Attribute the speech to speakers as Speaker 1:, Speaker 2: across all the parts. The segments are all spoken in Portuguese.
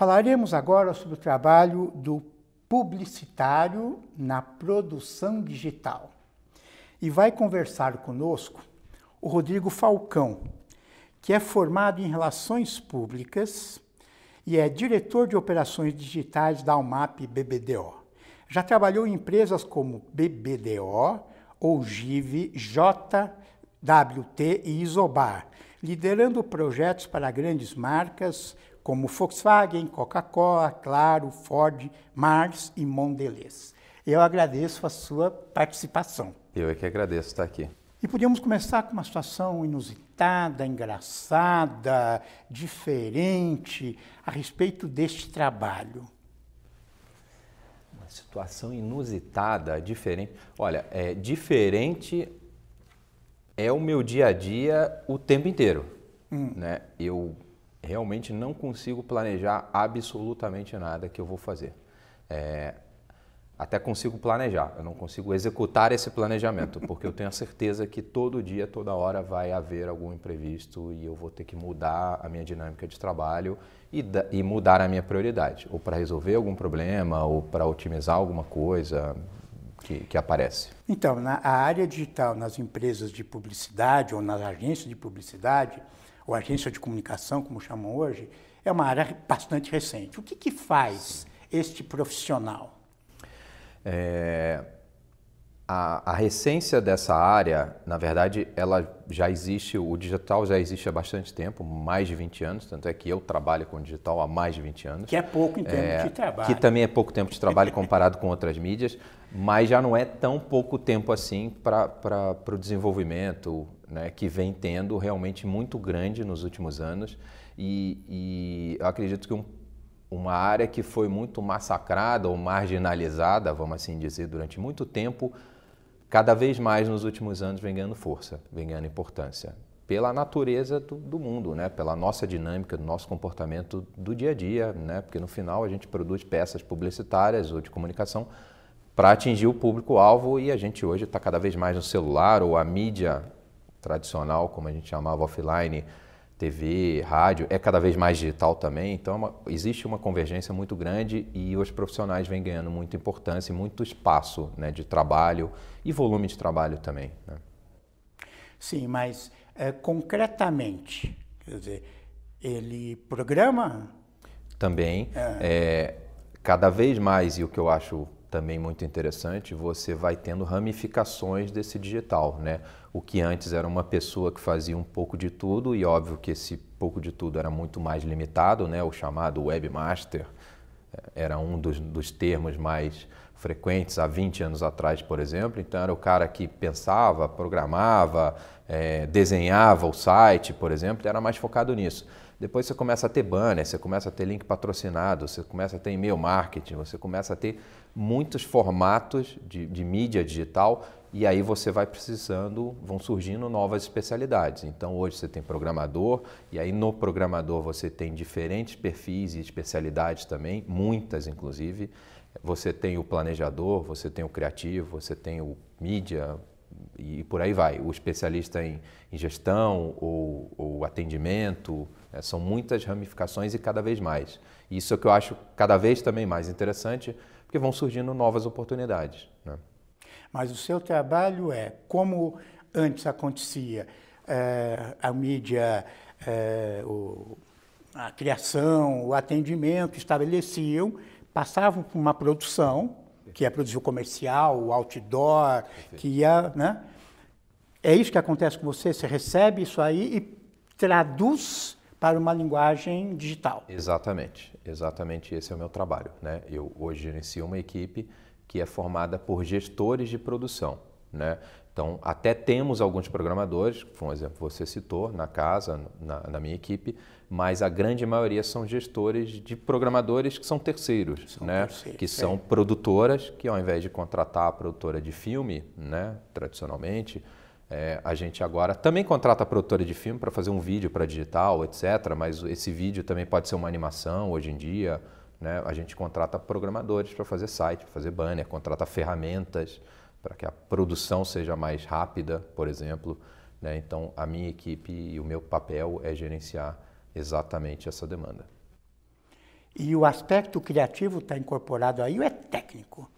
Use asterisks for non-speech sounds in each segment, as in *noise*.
Speaker 1: Falaremos agora sobre o trabalho do publicitário na produção digital. E vai conversar conosco o Rodrigo Falcão, que é formado em Relações Públicas e é diretor de operações digitais da UMAP BBDO. Já trabalhou em empresas como BBDO, Ogive, JWT e Isobar, liderando projetos para grandes marcas como Volkswagen, Coca-Cola, Claro, Ford, Mars e Mondelez. Eu agradeço a sua participação.
Speaker 2: Eu é que agradeço estar aqui.
Speaker 1: E podíamos começar com uma situação inusitada, engraçada, diferente a respeito deste trabalho
Speaker 2: situação inusitada, diferente. Olha, é diferente é o meu dia a dia o tempo inteiro, hum. né? Eu realmente não consigo planejar absolutamente nada que eu vou fazer. É, até consigo planejar, eu não consigo executar esse planejamento, porque eu tenho a certeza que todo dia, toda hora vai haver algum imprevisto e eu vou ter que mudar a minha dinâmica de trabalho e, e mudar a minha prioridade, ou para resolver algum problema, ou para otimizar alguma coisa que, que aparece.
Speaker 1: Então, na área digital, nas empresas de publicidade ou nas agências de publicidade, ou agência de comunicação, como chamam hoje, é uma área bastante recente. O que, que faz este profissional?
Speaker 2: É, a, a recência dessa área, na verdade, ela já existe, o digital já existe há bastante tempo, mais de 20 anos, tanto é que eu trabalho com digital há mais de 20 anos.
Speaker 1: Que é pouco em termos é, de trabalho.
Speaker 2: Que também é pouco tempo de trabalho comparado com outras mídias, mas já não é tão pouco tempo assim para o desenvolvimento né, que vem tendo realmente muito grande nos últimos anos. E, e acredito que um uma área que foi muito massacrada ou marginalizada, vamos assim dizer, durante muito tempo, cada vez mais nos últimos anos vem ganhando força, vem ganhando importância. Pela natureza do, do, mundo, né? pela nossa dinâmica, do nosso comportamento do dia a dia, né? porque no final a gente produz peças publicitárias ou de comunicação para atingir o público-alvo e a gente hoje está cada vez mais no celular ou a mídia tradicional, como a gente chamava offline, TV, rádio, é cada vez mais digital também, então é uma, existe uma convergência muito grande e os profissionais vêm ganhando muita importância e muito espaço né, de trabalho e volume de trabalho também. Né?
Speaker 1: Sim, mas é, concretamente, quer dizer, ele programa?
Speaker 2: Também. É. É, cada vez mais, e o que eu acho também muito interessante, você vai tendo ramificações desse digital, né? O que antes era uma pessoa que fazia um pouco de tudo e óbvio que esse pouco de tudo era muito mais limitado, né? O chamado webmaster eh, era um dos, dos termos mais frequentes há 20 anos atrás, por exemplo. Então era o cara que pensava, programava, é, desenhava o site, por exemplo, era mais focado nisso. Depois você começa a ter banner, você começa a ter link patrocinado, você começa a ter e-mail marketing, você começa a ter muitos formatos de, de mídia digital e aí você vai precisando, vão surgindo novas especialidades. Então hoje você tem programador e aí no programador você tem diferentes perfis e especialidades também, muitas inclusive. Você tem o planejador, você tem o criativo, você tem o mídia, e por aí vai. O especialista em, em gestão ou, ou atendimento, é, são muitas ramificações e cada vez mais. Isso é que eu acho cada vez também mais interessante, porque vão surgindo novas oportunidades. Né?
Speaker 1: Mas o seu trabalho é como antes acontecia é, a mídia, é, o, a criação, o atendimento estabeleciam, passavam por uma produção que ia produzir o comercial, o outdoor, Perfeito. que ia, né? É isso que acontece com você? Você recebe isso aí e traduz para uma linguagem digital.
Speaker 2: Exatamente, exatamente esse é o meu trabalho. Né? Eu hoje gerencio uma equipe que é formada por gestores de produção. Né? Então, até temos alguns programadores, por exemplo, você citou na casa, na, na, minha equipe, mas a grande maioria são gestores de programadores que são terceiros, são né? terceiros que é. são produtoras, que ao invés de contratar a produtora de filme, né, tradicionalmente, é, a gente agora também contrata a produtora de filme para fazer um vídeo para digital, etc. Mas esse vídeo também pode ser uma animação hoje em dia. Né? A gente contrata programadores para fazer site, para fazer banner, contrata ferramentas para que a produção seja mais rápida, por exemplo. Né? Então, a minha equipe e o meu papel é gerenciar exatamente essa demanda.
Speaker 1: E o aspecto criativo está incorporado aí ou é técnico?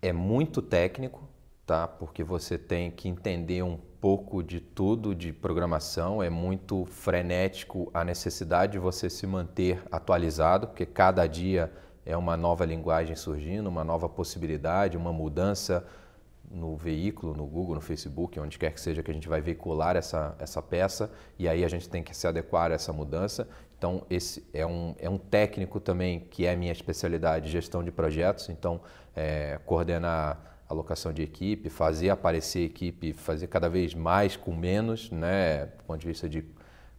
Speaker 2: É muito técnico, tá? Porque você tem que entender um pouco de tudo de programação, é muito frenético a necessidade de você se manter atualizado, porque cada dia é uma nova linguagem surgindo, uma nova possibilidade, uma mudança no veículo, no Google, no Facebook, onde quer que seja que a gente vai veicular essa, essa peça e aí a gente tem que se adequar a essa mudança. Então, esse é um, é um técnico também que é minha especialidade, gestão de projetos. Então, é, coordenar alocação de equipe, fazer aparecer equipe, fazer cada vez mais com menos, né, do ponto de vista de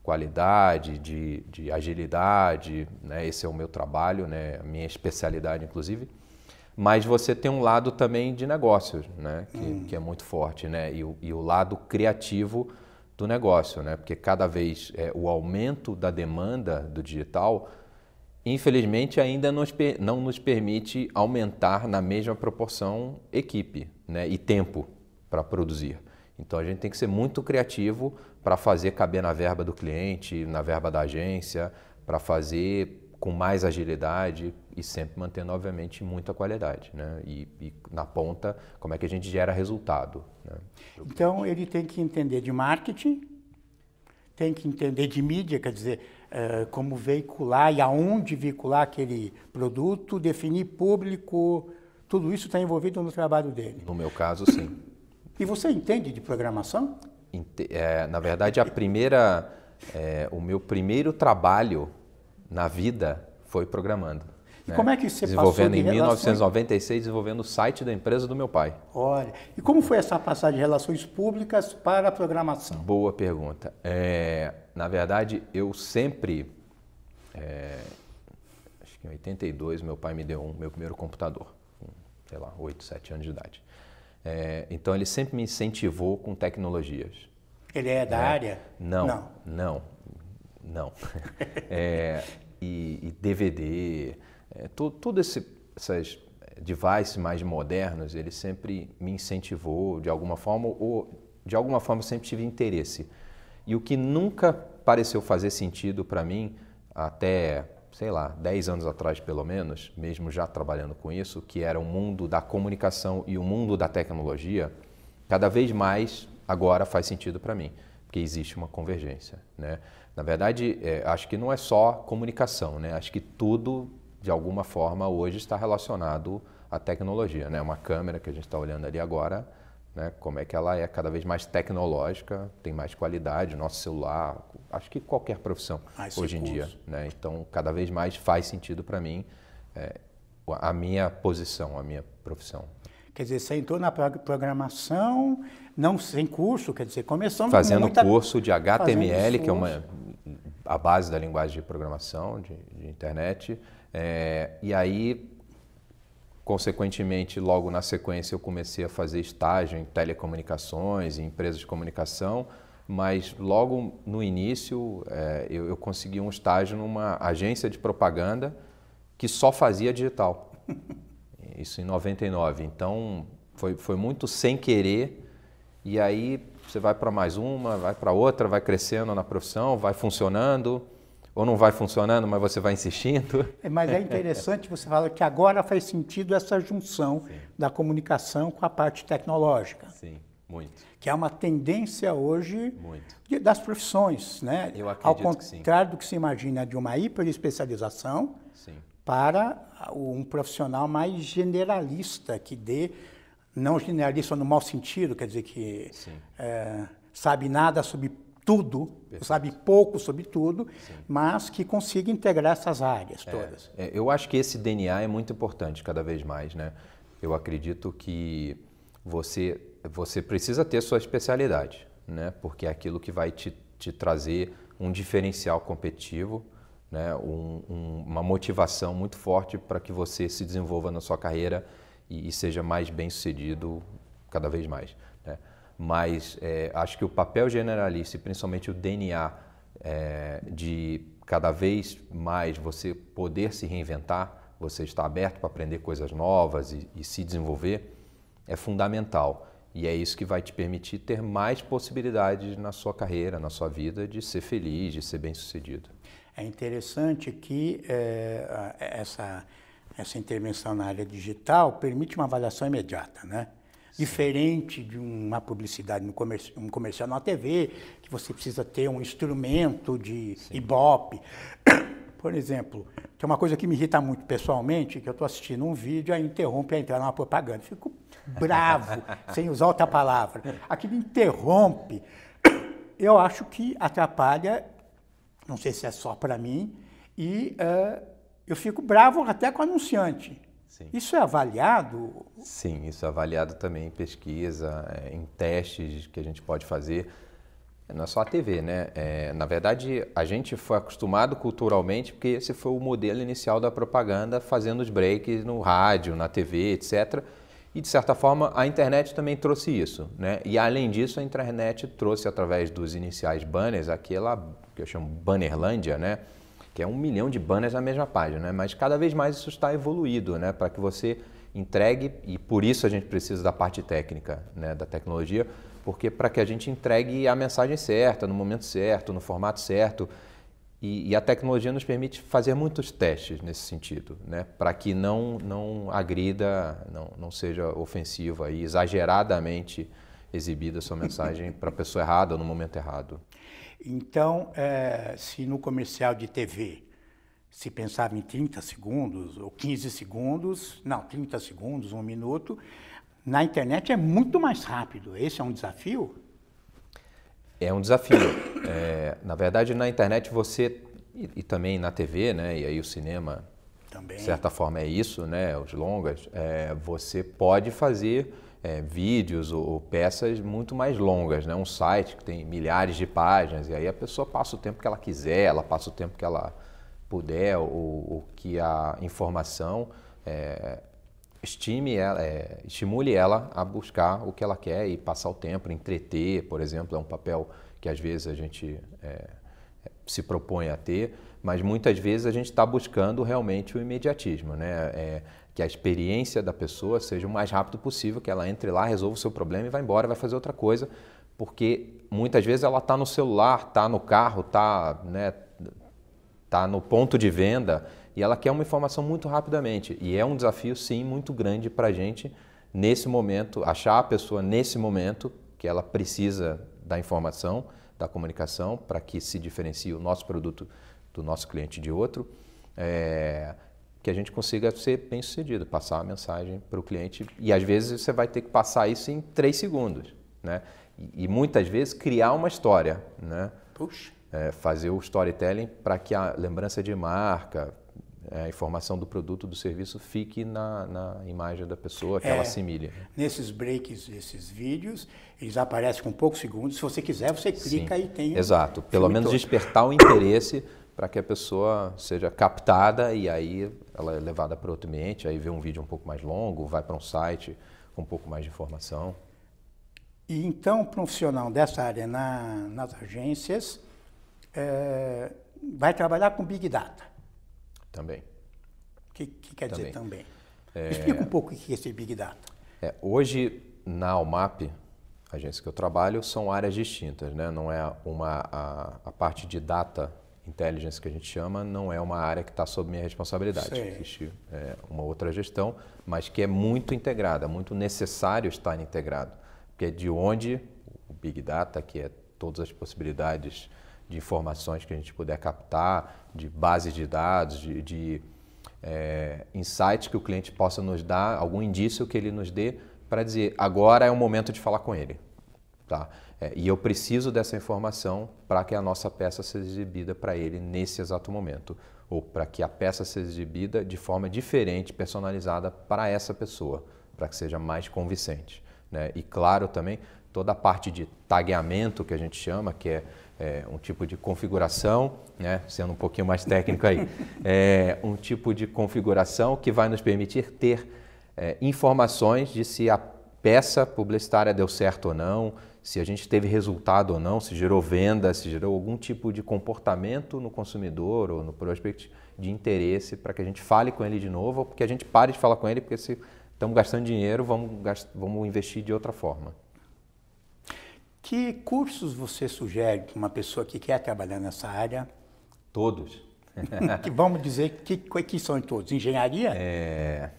Speaker 2: qualidade, de, de agilidade, né, esse é o meu trabalho, né, a minha especialidade, inclusive. Mas você tem um lado também de negócios, né, que, hum. que é muito forte, né, e o, e o lado criativo do negócio, né, porque cada vez é, o aumento da demanda do digital infelizmente ainda nos, não nos permite aumentar na mesma proporção equipe né, e tempo para produzir. Então a gente tem que ser muito criativo para fazer caber na verba do cliente, na verba da agência, para fazer com mais agilidade e sempre mantendo, obviamente, muita qualidade. Né? E, e na ponta, como é que a gente gera resultado. Né?
Speaker 1: Então ele tem que entender de marketing, tem que entender de mídia, quer dizer, uh, como veicular e aonde veicular aquele produto, definir público, tudo isso está envolvido no trabalho dele.
Speaker 2: No meu caso, sim.
Speaker 1: E você entende de programação?
Speaker 2: É, na verdade, a primeira, é, o meu primeiro trabalho na vida foi programando.
Speaker 1: E né? como é que você
Speaker 2: desenvolvendo de em 1996, desenvolvendo o site da empresa do meu pai.
Speaker 1: Olha, e como foi essa passagem de relações públicas para a programação?
Speaker 2: Boa pergunta. É, na verdade, eu sempre, é, acho que em 82, meu pai me deu um, meu primeiro computador, com, sei lá, 8, 7 anos de idade. É, então, ele sempre me incentivou com tecnologias.
Speaker 1: Ele é da é, área?
Speaker 2: Não, não, não. não. *laughs* É, e, e DVD, é, tudo, esse, essas devices mais modernos, ele sempre me incentivou de alguma forma, ou de alguma forma sempre tive interesse. E o que nunca pareceu fazer sentido para mim, até, sei lá, 10 anos atrás pelo menos, mesmo já trabalhando com isso, que era o mundo da comunicação e o mundo da tecnologia, cada vez mais agora faz sentido para mim, porque existe uma convergência. Né? Na verdade, é, acho que não é só comunicação, né? acho que tudo de alguma forma, hoje está relacionado à tecnologia. Né? Uma câmera que a gente está olhando ali agora, né? como é que ela é cada vez mais tecnológica, tem mais qualidade, nosso celular, acho que qualquer profissão mais hoje em dia. Né? Então, cada vez mais faz sentido para mim é, a minha posição, a minha profissão.
Speaker 1: Quer dizer, você entrou na programação, não sem curso, quer dizer, começando
Speaker 2: Fazendo
Speaker 1: muita...
Speaker 2: curso de HTML, que é uma, a base da linguagem de programação, de, de internet, é, e aí, consequentemente, logo na sequência, eu comecei a fazer estágio em telecomunicações, em empresas de comunicação, mas logo no início é, eu, eu consegui um estágio numa agência de propaganda que só fazia digital. *laughs* Isso em 99. Então, foi, foi muito sem querer. E aí você vai para mais uma, vai para outra, vai crescendo na profissão, vai funcionando ou não vai funcionando, mas você vai insistindo.
Speaker 1: É, mas é *laughs* interessante você falar que agora faz sentido essa junção Sim. da comunicação com a parte tecnológica.
Speaker 2: Sim, muito.
Speaker 1: Que é uma tendência hoje de, das profissões, né?
Speaker 2: Eu acredito
Speaker 1: Ao contrário do que se imagina de uma hiperespecialização sim. para um profissional mais generalista, que dê, não generalista no mau sentido, quer dizer que é, sabe nada sobre tudo, Perfeito. sabe pouco sobre tudo, Sim. mas que consiga integrar essas áreas
Speaker 2: é,
Speaker 1: todas.
Speaker 2: É, eu acho que esse DNA é muito importante cada vez mais, né? Eu acredito que você você precisa ter sua especialidade, né? Porque é aquilo que vai te, te trazer um diferencial competitivo, né? Um, um, uma motivação muito forte para que você se desenvolva na sua carreira e, e seja mais bem sucedido cada vez mais mas é, acho que o papel generalista e principalmente o DNA é, de cada vez mais você poder se reinventar, você estar aberto para aprender coisas novas e, e se desenvolver, é fundamental. E é isso que vai te permitir ter mais possibilidades na sua carreira, na sua vida, de ser feliz, de ser bem sucedido.
Speaker 1: É interessante que é, essa, essa intervenção na área digital permite uma avaliação imediata, né? Diferente de uma publicidade no comerci um comercial na TV, que você precisa ter um instrumento de Sim. Ibope. *coughs* Por exemplo, tem uma coisa que me irrita muito pessoalmente, que eu estou assistindo um vídeo e interrompe a entrar numa propaganda. Fico *laughs* bravo, sem usar outra palavra. Aquilo interrompe. *coughs* Eu acho que atrapalha, não sei se é só para mim, e uh, eu fico bravo até com o anunciante. Sim. Isso é avaliado?
Speaker 2: Sim, isso é avaliado também em pesquisa, é, em testes que a gente pode fazer. Não é só a TV, né? É, na verdade, a gente foi acostumado culturalmente porque esse foi o modelo inicial da propaganda, fazendo os breaks no rádio, na TV, etc. E, de certa forma, a internet também trouxe isso. Né? E, além disso, a internet trouxe, através dos iniciais banners, aquela que eu chamo Bannerlândia, né? Que é um milhão de banners na mesma página. Né? Mas, cada vez mais, isso está evoluído né? para que você entregue, e por isso a gente precisa da parte técnica né? da tecnologia, porque para que a gente entregue a mensagem certa, no momento certo, no formato certo. E, e a tecnologia nos permite fazer muitos testes nesse sentido, né? para que não, não agrida, não, não seja ofensiva e exageradamente exibida a sua mensagem para a pessoa errada ou no momento errado.
Speaker 1: Então, é, se no comercial de TV se pensava em 30 segundos ou 15 segundos, não, 30 segundos, um minuto, na internet é muito mais rápido. Esse é um desafio?
Speaker 2: É um desafio. É, na verdade, na internet você, e, e, também na TV, né, e aí o cinema, também. de certa forma é isso, né, os longas, é, você pode fazer é, vídeos ou, ou, peças muito mais longas, né, um site que tem milhares de páginas, e aí a pessoa passa o tempo que ela quiser, ela passa o tempo que ela puder, ou, ou que a informação é, estime ela, é, estimule ela a buscar o que ela quer e passar o tempo, entreter, por exemplo, é um papel que às vezes a gente é, se propõe a ter, mas muitas vezes a gente está buscando realmente o imediatismo, né? É, que a experiência da pessoa seja o mais rápido possível, que ela entre lá, resolva o seu problema e vá embora, vai fazer outra coisa, porque muitas vezes ela está no celular, está no carro, está né, tá no ponto de venda e ela quer uma informação muito rapidamente. E é um desafio, sim, muito grande para a gente, nesse momento, achar a pessoa nesse momento que ela precisa da informação, da comunicação, para que se diferencie o nosso produto do nosso cliente de outro. É, que a gente consiga ser bem sucedido, passar a mensagem para o cliente. E às vezes você vai ter que passar isso em três segundos. Né? E, e muitas vezes criar uma história. Né?
Speaker 1: Puxa.
Speaker 2: É, fazer o storytelling para que a lembrança de marca, é, a informação do produto, do serviço fique na, na imagem da pessoa, que é, ela assimile.
Speaker 1: Nesses breaks, esses vídeos, eles aparecem com poucos segundos. Se você quiser, você clica Sim, e tem.
Speaker 2: Exato. Pelo menos todo. despertar o interesse para que a pessoa seja captada e aí ela é levada para outro ambiente, aí vê um vídeo um pouco mais longo, vai para um site com um pouco mais de informação.
Speaker 1: E então, um profissional dessa área na, nas agências é, vai trabalhar com Big Data.
Speaker 2: Também.
Speaker 1: O que, que, quer também. dizer também? É... Explica um pouco o que é esse Big Data.
Speaker 2: É, hoje, na Almap, a agência que eu trabalho, são áreas distintas. Né? Não é uma, a, a parte de data intelligence que a gente chama, não é uma área que está sob minha responsabilidade. Sim. Existe é, uma outra gestão, mas que é muito integrada, muito necessário estar integrado. Porque é de onde o Big Data, que é todas as possibilidades de informações que a gente puder captar, de bases de dados, de, de é, insights que o cliente possa nos dar, algum indício que ele nos dê para dizer agora é o momento de falar com ele. Tá? É, e eu preciso dessa informação para que a nossa peça seja exibida para ele nesse exato momento, ou para que a peça seja exibida de forma diferente, personalizada para essa pessoa, para que seja mais convincente. Né? E claro também toda a parte de tagueamento que a gente chama, que é é, um tipo de configuração, né, sendo um pouquinho mais técnico aí, *laughs* é, um tipo de configuração que vai nos permitir ter é, informações de se a peça publicitária deu certo ou não, se a gente teve resultado ou não, se gerou venda, se gerou algum tipo de comportamento no consumidor ou no prospect de interesse para que a gente fale com ele de novo ou porque a gente pare de falar com ele porque se estamos gastando dinheiro, vamos, vamos investir de outra forma.
Speaker 1: Que cursos você sugere para uma pessoa que quer trabalhar nessa área
Speaker 2: Todos. *laughs*
Speaker 1: que vamos dizer que, que são todos? Engenharia?
Speaker 2: É,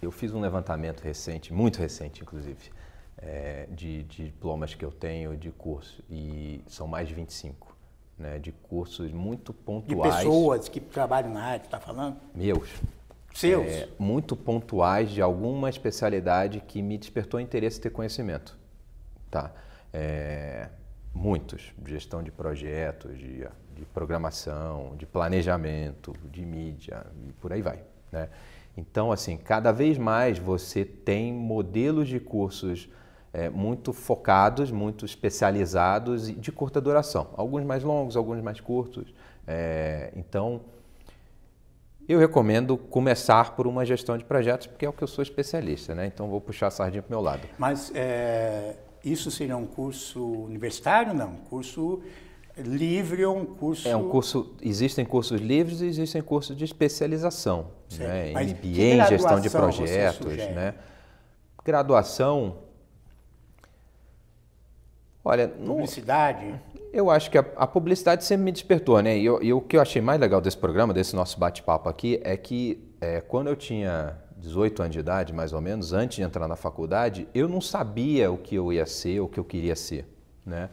Speaker 2: eu fiz um levantamento recente, muito recente inclusive, é, de, de, diplomas que eu tenho de curso e são mais de 25, né, de cursos muito pontuais.
Speaker 1: De pessoas que trabalham na área, está falando?
Speaker 2: Meus.
Speaker 1: Seus?
Speaker 2: É, muito pontuais de alguma especialidade que me despertou interesse ter conhecimento. Tá? É, muitos, gestão de projetos, de, de programação, de planejamento, de mídia e por aí vai. Né? Então, assim, cada vez mais você tem modelos de cursos é, muito focados, muito especializados e de curta duração. Alguns mais longos, alguns mais curtos. É, então, eu recomendo começar por uma gestão de projetos, porque é o que eu sou especialista, né? Então, vou puxar a sardinha para o meu lado.
Speaker 1: Mas é, isso seria um curso universitário? Não, um curso livre ou um curso...
Speaker 2: É um curso, existem cursos livres e existem cursos de especialização, né? MBA em gestão de projetos, né? Graduação, olha...
Speaker 1: Publicidade?
Speaker 2: No, eu acho que a, a, publicidade sempre me despertou, né? E, eu, e, o que eu achei mais legal desse programa, desse nosso bate-papo aqui, é que é, quando eu tinha 18 anos de idade, mais ou menos, antes de entrar na faculdade, eu não sabia o que eu ia ser, o que eu queria ser, né?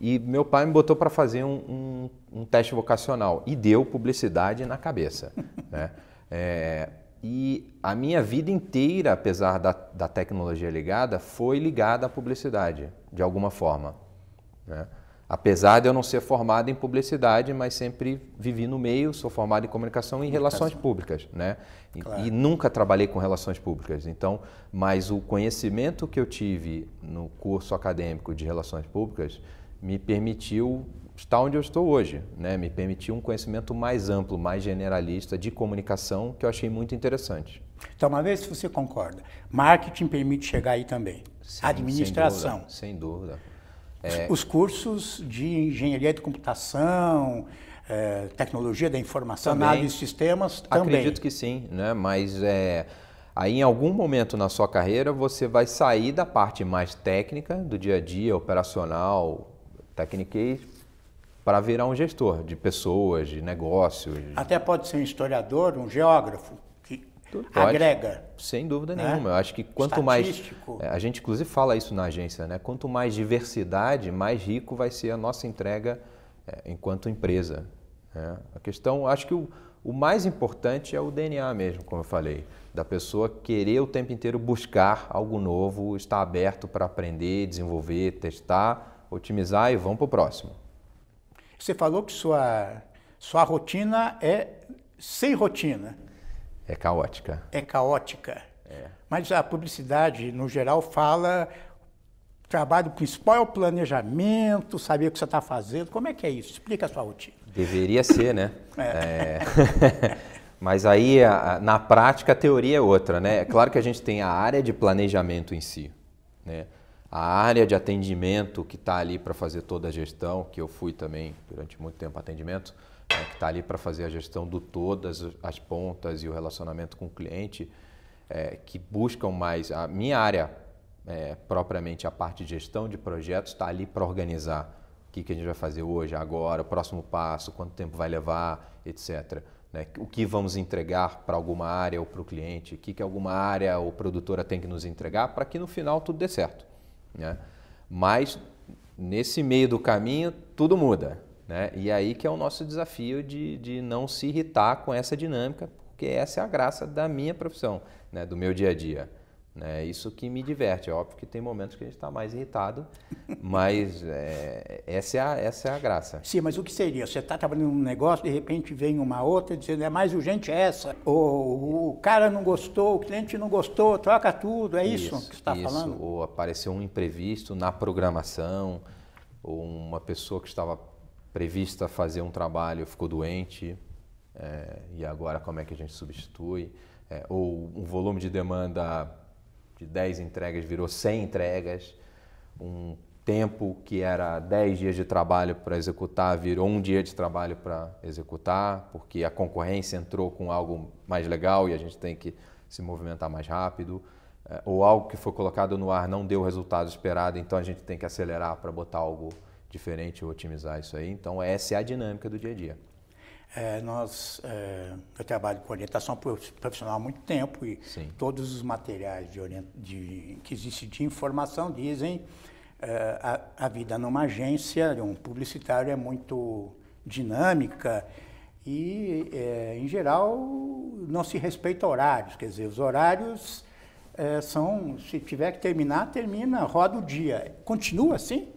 Speaker 2: E meu pai me botou para fazer um, um, um, teste vocacional e deu publicidade na cabeça. *laughs* né? É, e a minha vida inteira, apesar da, da, tecnologia ligada, foi ligada à publicidade, de alguma forma. Né? Apesar de eu não ser formado em publicidade, mas sempre vivi no meio, sou formado em comunicação e relações públicas, né? Claro. E, nunca trabalhei com relações públicas. Então, mas o conhecimento que eu tive no curso acadêmico de relações públicas me permitiu estar onde eu estou hoje, né? Me permitiu um conhecimento mais amplo, mais generalista de comunicação que eu achei muito interessante.
Speaker 1: Então, uma vez se você concorda, marketing permite chegar aí também. Sim, Administração.
Speaker 2: Sem dúvida. Sem dúvida.
Speaker 1: É... Os cursos de engenharia de computação, é, tecnologia da informação, também, análise de sistemas, também.
Speaker 2: Acredito que sim, né? Mas é, aí em algum momento na sua carreira você vai sair da parte mais técnica do dia a dia, operacional, Tecniquez para virar um gestor de pessoas, de negócios.
Speaker 1: Até pode ser um historiador, um geógrafo, que agrega.
Speaker 2: Sem dúvida né? nenhuma. Eu acho que quanto mais. É, a gente, inclusive, fala isso na agência, né? Quanto mais diversidade, mais rico vai ser a nossa entrega é, enquanto empresa. Né? A questão, acho que o, o mais importante é o DNA mesmo, como eu falei, da pessoa querer o tempo inteiro buscar algo novo, estar aberto para aprender, desenvolver, testar otimizar e vamos para o próximo.
Speaker 1: Você falou que sua, sua rotina é sem rotina.
Speaker 2: É caótica.
Speaker 1: É caótica. É. Mas a publicidade, no geral, fala trabalho principal é o planejamento, saber o que você está fazendo. Como é que é isso? Explica a sua rotina.
Speaker 2: Deveria ser, né? É. É. *laughs* Mas aí, na prática, a teoria é outra, né? É claro que a gente tem a área de planejamento em si, né? a área de atendimento que está ali para fazer toda a gestão, que eu fui também durante muito tempo atendimento, né, que está ali para fazer a gestão do todas as pontas e o relacionamento com o cliente, é, que buscam mais. A minha área, é, propriamente a parte de gestão de projetos, está ali para organizar o que, que a gente vai fazer hoje, agora, o próximo passo, quanto tempo vai levar, etc. Né? O que vamos entregar para alguma área ou para o cliente, o que, que alguma área ou produtora tem que nos entregar para que no final tudo dê certo. Né? Mas nesse meio do caminho tudo muda. Né? E aí que é o nosso desafio de, de não se irritar com essa dinâmica, porque essa é a graça da minha profissão, né? do meu dia a dia. Né? Isso que me diverte. É óbvio que tem momentos que a gente está mais irritado, mas *laughs* é, essa, é a, essa é a graça.
Speaker 1: Sim, mas o que seria? Você está trabalhando num negócio, de repente vem uma outra dizendo é mais urgente essa, ou o cara não gostou, o cliente não gostou, troca tudo, é isso, isso que você está falando?
Speaker 2: Ou apareceu um imprevisto na programação, ou uma pessoa que estava prevista fazer um trabalho ficou doente, é, e agora como é que a gente substitui? É, ou um volume de demanda de 10 entregas virou 100 entregas, um tempo que era 10 dias de trabalho para executar virou um dia de trabalho para executar, porque a concorrência entrou com algo mais legal e a gente tem que se movimentar mais rápido, é, ou algo que foi colocado no ar não deu o resultado esperado, então a gente tem que acelerar para botar algo diferente otimizar isso aí. Então essa é a dinâmica do dia a dia.
Speaker 1: É, nós, é, eu trabalho com orientação profissional há muito tempo e Sim. todos os materiais de, de, que existem de informação dizem é, a, a, vida numa agência, um publicitário é muito dinâmica e, é, em geral, não se respeita horários. Quer dizer, os horários é, são, se tiver que terminar, termina, roda o dia. Continua assim?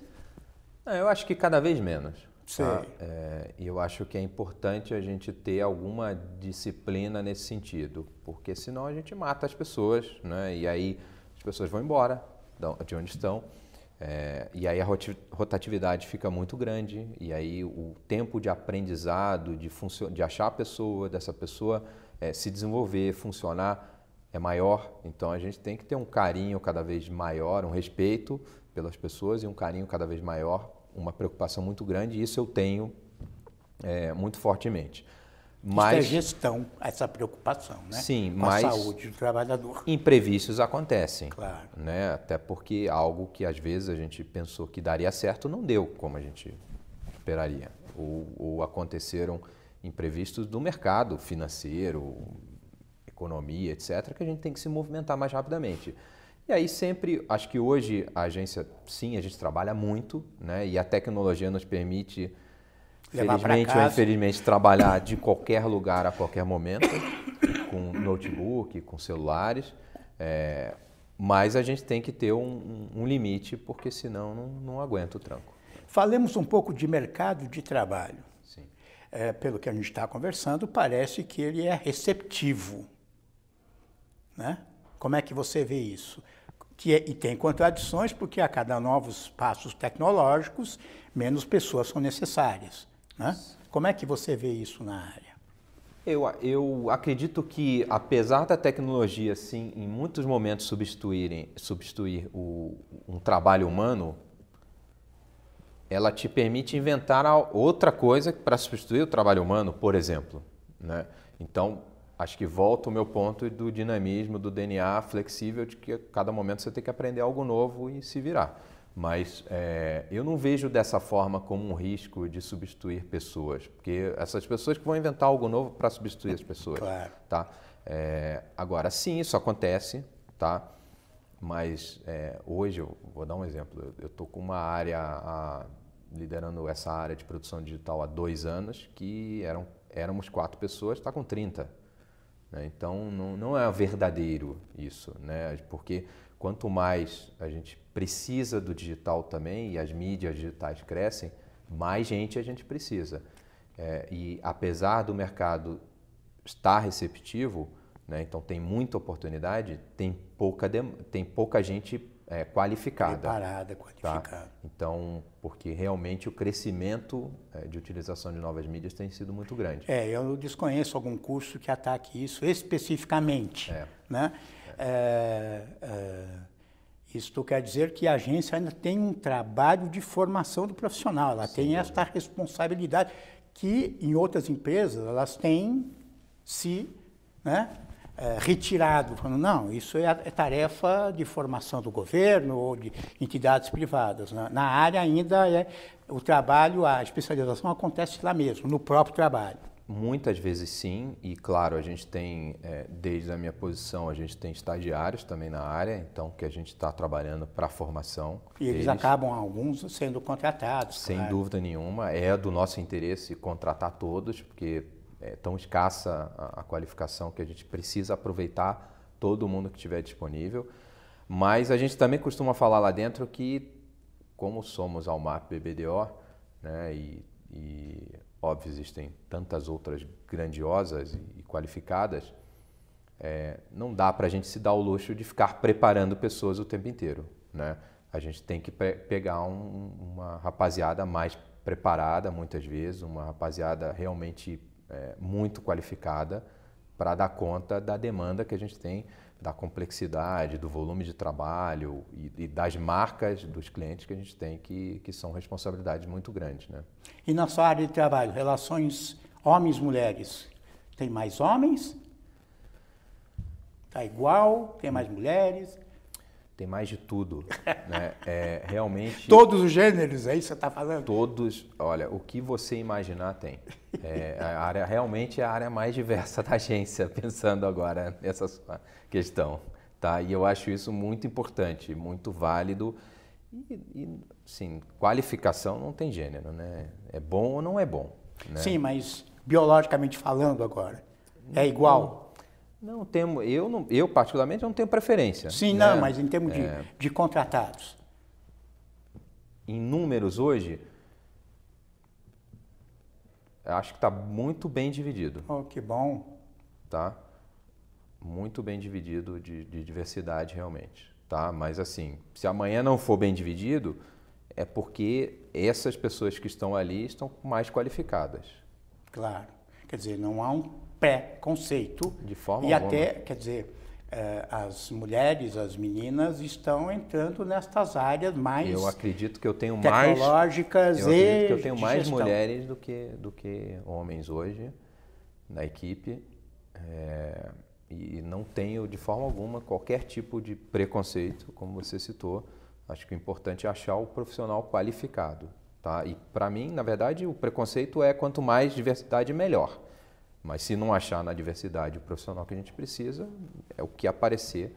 Speaker 2: Eu acho que cada vez menos. Tá? É, e eu acho que é importante a gente ter alguma disciplina nesse sentido, porque senão a gente mata as pessoas, né? E aí as pessoas vão embora de onde estão. É, e aí a rotatividade fica muito grande, e aí o tempo de aprendizado, de, de achar a pessoa, dessa pessoa é, se desenvolver, funcionar, é maior. Então a gente tem que ter um carinho cada vez maior, um respeito pelas pessoas e um carinho cada vez maior uma preocupação muito grande, e isso eu tenho é, muito fortemente.
Speaker 1: Mas, isso é gestão, essa preocupação, né?
Speaker 2: Sim,
Speaker 1: Com
Speaker 2: mas
Speaker 1: a saúde do trabalhador.
Speaker 2: Imprevistos acontecem.
Speaker 1: Claro.
Speaker 2: Né? Até porque algo que às vezes a gente pensou que daria certo não deu como a gente esperaria. Ou, ou aconteceram imprevistos do mercado financeiro, economia, etc., que a gente tem que se movimentar mais rapidamente. E aí sempre, acho que hoje a agência, sim, a gente trabalha muito, né? E a tecnologia nos permite, Levar felizmente ou infelizmente, trabalhar de qualquer lugar a qualquer momento, com notebook, com celulares. É, mas a gente tem que ter um, um limite, porque senão não, não aguenta o tranco.
Speaker 1: Falemos um pouco de mercado de trabalho. É, pelo que a gente está conversando, parece que ele é receptivo. Né? Como é que você vê isso? Que é, e tem contradições, porque a cada novos passos tecnológicos, menos pessoas são necessárias. Né? Como é que você vê isso na área?
Speaker 2: Eu, eu acredito que, apesar da tecnologia, sim, em muitos momentos substituírem, substituir o, um trabalho humano, ela te permite inventar outra coisa para substituir o trabalho humano, por exemplo. Né? Então, acho que volta o meu ponto do dinamismo, do DNA flexível, de que a cada momento você tem que aprender algo novo e se virar. Mas é, eu não vejo dessa forma como um risco de substituir pessoas, porque essas pessoas que vão inventar algo novo para substituir as pessoas.
Speaker 1: Claro.
Speaker 2: Tá? É, agora, sim, isso acontece, tá? mas é, hoje, eu vou dar um exemplo, eu estou com uma área, a, liderando essa área de produção digital há dois anos, que eram, éramos quatro pessoas, está com 30 né? Então, não, não é verdadeiro isso, né? porque quanto mais a gente precisa do digital também e as mídias digitais crescem, mais gente a gente precisa. É, e apesar do mercado estar receptivo, né, então tem muita oportunidade, tem pouca, tem pouca gente é, qualificada.
Speaker 1: Preparada, qualificada. Tá?
Speaker 2: Então, porque realmente o crescimento é, de utilização de novas mídias tem sido muito grande.
Speaker 1: É, eu desconheço algum curso que ataque isso especificamente. É. Né? É. É, isto quer dizer que a agência ainda tem um trabalho de formação do profissional, ela Sim, tem esta responsabilidade que em outras empresas elas têm se né, é, retirado, falando, não, isso é, é, tarefa de formação do governo ou de entidades privadas. Né? Na área ainda é o trabalho, a especialização acontece lá mesmo, no próprio trabalho.
Speaker 2: Muitas vezes sim, e claro, a gente tem, é, desde a minha posição, a gente tem estagiários também na área, então que a gente está trabalhando para a formação.
Speaker 1: E eles deles. acabam, alguns, sendo contratados.
Speaker 2: Sem
Speaker 1: claro.
Speaker 2: dúvida nenhuma, é do nosso interesse contratar todos, porque é tão escassa a, a qualificação que a gente precisa aproveitar todo mundo que estiver disponível. Mas a gente também costuma falar lá dentro que, como somos Almap BBDO, né, e, e óbvio existem tantas outras grandiosas e, e qualificadas, é, não dá para a gente se dar o luxo de ficar preparando pessoas o tempo inteiro. Né? A gente tem que pe pegar um, uma rapaziada mais preparada, muitas vezes, uma rapaziada realmente é, muito qualificada para dar conta da demanda que a gente tem, da complexidade, do volume de trabalho e, e, das marcas dos clientes que a gente tem, que, que são responsabilidades muito grandes. Né?
Speaker 1: E na sua área de trabalho, relações homens-mulheres, tem mais homens? Está igual? Tem mais mulheres?
Speaker 2: Tem mais de tudo. né? *laughs* É, realmente.
Speaker 1: Todos os gêneros, é isso que você está falando?
Speaker 2: Todos, olha, o que você imaginar tem. É, a área realmente é a área mais diversa da agência, *laughs* pensando agora nessa sua questão. Tá? E eu acho isso muito importante, muito válido. E, e sim, qualificação não tem gênero, né? É bom ou não é bom. Né?
Speaker 1: Sim, mas biologicamente falando agora, é igual?
Speaker 2: Não temo, eu, não, eu particularmente não tenho preferência.
Speaker 1: Sim, né? não, mas em termos é, de, de contratados.
Speaker 2: Em números hoje, acho que está muito bem dividido.
Speaker 1: Oh, que bom.
Speaker 2: Tá? Muito bem dividido de, de diversidade realmente. Tá? Mas assim, se amanhã não for bem dividido, é porque essas pessoas que estão ali estão mais qualificadas.
Speaker 1: Claro. Quer dizer, não há um pré-conceito.
Speaker 2: De forma
Speaker 1: E
Speaker 2: alguma.
Speaker 1: até, quer dizer, eh, as mulheres, as meninas estão entrando nestas áreas mais
Speaker 2: eu acredito que eu tenho
Speaker 1: tecnológicas
Speaker 2: mais eu
Speaker 1: e
Speaker 2: acredito que eu tenho mais
Speaker 1: gestão.
Speaker 2: mulheres do que do que homens hoje na equipe é, e não tenho de forma alguma qualquer tipo de preconceito como você citou acho que o importante é achar o profissional qualificado tá e para mim na verdade o preconceito é quanto mais diversidade melhor mas se não achar na diversidade o profissional que a gente precisa, é o que aparecer,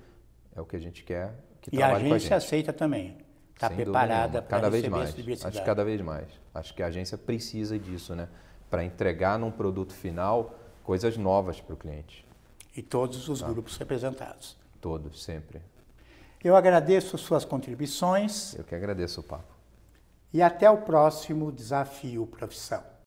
Speaker 2: é o que a gente quer que
Speaker 1: E a
Speaker 2: trabalhe com a
Speaker 1: agência
Speaker 2: gente.
Speaker 1: aceita também. Está preparada para receber
Speaker 2: mais.
Speaker 1: essa diversidade.
Speaker 2: Acho que cada vez mais. Acho que a agência precisa disso, né? Para entregar num produto final coisas novas para o cliente.
Speaker 1: E todos
Speaker 2: Tá.
Speaker 1: os grupos representados.
Speaker 2: Todos, sempre.
Speaker 1: Eu agradeço suas contribuições
Speaker 2: Eu que agradeço o papo.
Speaker 1: e até o próximo Desafio Profissão.